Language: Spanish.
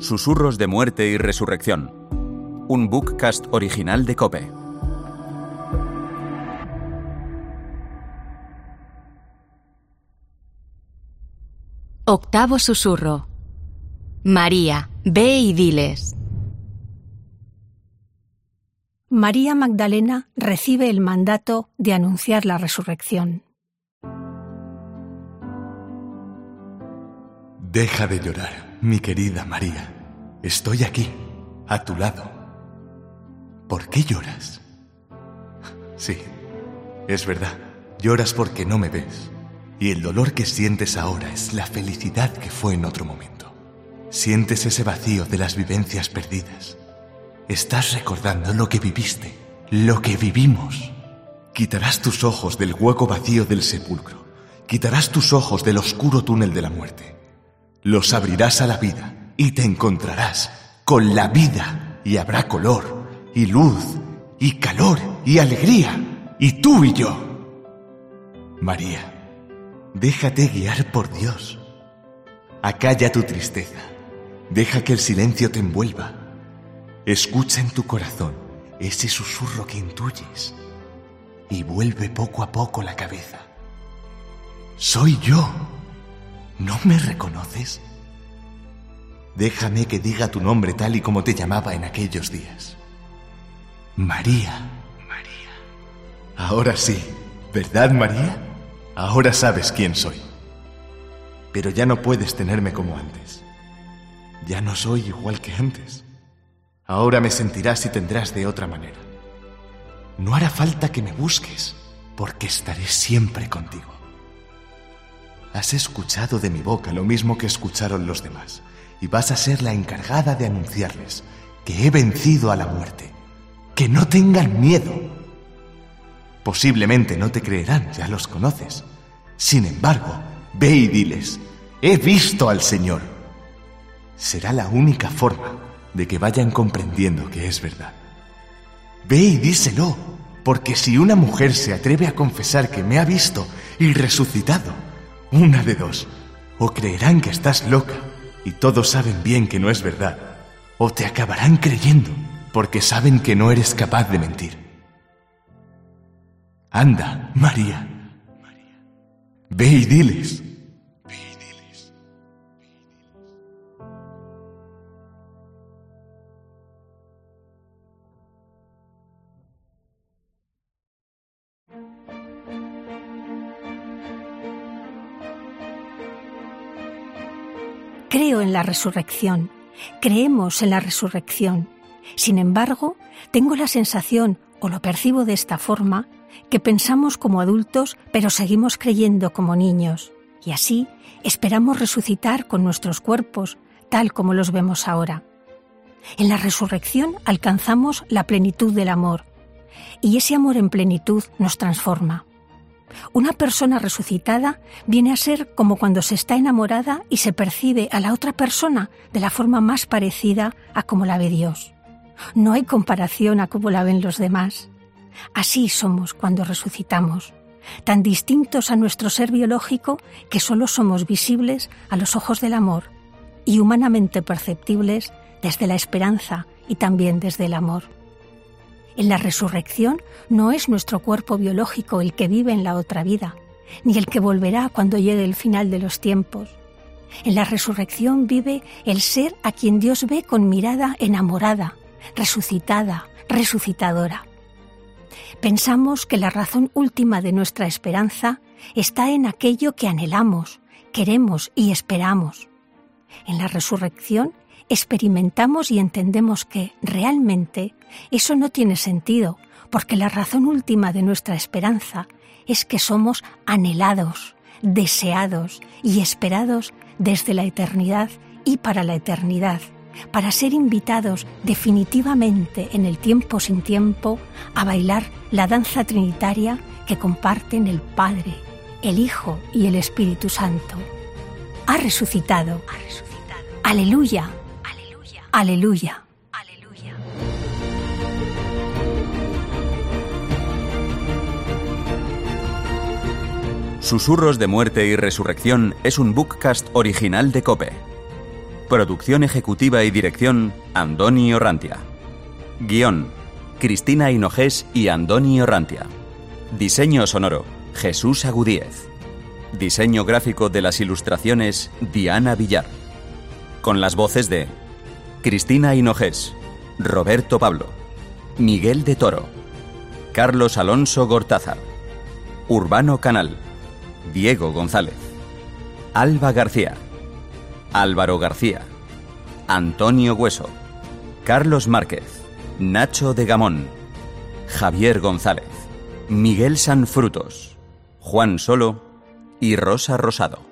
Susurros de muerte y resurrección. Un bookcast original de Cope. Octavo susurro. María, ve y diles. María Magdalena recibe el mandato de anunciar la resurrección. Deja de llorar, mi querida María. Estoy aquí, a tu lado. ¿Por qué lloras? Sí, es verdad, lloras porque no me ves. Y el dolor que sientes ahora es la felicidad que fue en otro momento. Sientes ese vacío de las vivencias perdidas. Estás recordando lo que viviste, lo que vivimos. Quitarás tus ojos del hueco vacío del sepulcro. Quitarás tus ojos del oscuro túnel de la muerte los abrirás a la vida y te encontrarás con la vida y habrá color y luz y calor y alegría y tú y yo. María, déjate guiar por Dios. Acalla tu tristeza. Deja que el silencio te envuelva. Escucha en tu corazón ese susurro que intuyes y vuelve poco a poco la cabeza. Soy yo. ¿No me reconoces? Déjame que diga tu nombre tal y como te llamaba en aquellos días. María. María. Ahora sí, ¿verdad, María? Ahora sabes quién soy. Pero ya no puedes tenerme como antes. Ya no soy igual que antes. Ahora me sentirás y tendrás de otra manera. No hará falta que me busques, porque estaré siempre contigo. Has escuchado de mi boca lo mismo que escucharon los demás, y vas a ser la encargada de anunciarles que he vencido a la muerte. Que no tengan miedo. Posiblemente no te creerán, ya los conoces. Sin embargo, ve y diles, he visto al Señor. Será la única forma de que vayan comprendiendo que es verdad. Ve y díselo, porque si una mujer se atreve a confesar que me ha visto y resucitado, una de dos. O creerán que estás loca y todos saben bien que no es verdad. O te acabarán creyendo porque saben que no eres capaz de mentir. Anda, María. Ve y diles. Creo en la resurrección, creemos en la resurrección. Sin embargo, tengo la sensación, o lo percibo de esta forma, que pensamos como adultos, pero seguimos creyendo como niños. Y así esperamos resucitar con nuestros cuerpos, tal como los vemos ahora. En la resurrección alcanzamos la plenitud del amor, y ese amor en plenitud nos transforma. Una persona resucitada viene a ser como cuando se está enamorada y se percibe a la otra persona de la forma más parecida a como la ve Dios. No hay comparación a cómo la ven los demás. Así somos cuando resucitamos, tan distintos a nuestro ser biológico que solo somos visibles a los ojos del amor y humanamente perceptibles desde la esperanza y también desde el amor. En la resurrección no es nuestro cuerpo biológico el que vive en la otra vida, ni el que volverá cuando llegue el final de los tiempos. En la resurrección vive el ser a quien Dios ve con mirada enamorada, resucitada, resucitadora. Pensamos que la razón última de nuestra esperanza está en aquello que anhelamos, queremos y esperamos. En la resurrección experimentamos y entendemos que realmente eso no tiene sentido, porque la razón última de nuestra esperanza es que somos anhelados, deseados y esperados desde la eternidad y para la eternidad, para ser invitados definitivamente en el tiempo sin tiempo a bailar la danza trinitaria que comparten el Padre, el Hijo y el Espíritu Santo. Ha resucitado. Ha resucitado. Aleluya. Aleluya. Aleluya. Susurros de muerte y resurrección es un bookcast original de Cope. Producción ejecutiva y dirección, Andoni Orrantia. Guión, Cristina Hinojés y Andoni Orrantia. Diseño sonoro, Jesús Agudíez. Diseño gráfico de las ilustraciones, Diana Villar. Con las voces de Cristina Hinojés, Roberto Pablo, Miguel de Toro, Carlos Alonso Gortázar, Urbano Canal, Diego González, Alba García, Álvaro García, Antonio Hueso, Carlos Márquez, Nacho de Gamón, Javier González, Miguel Sanfrutos, Juan Solo y Rosa Rosado.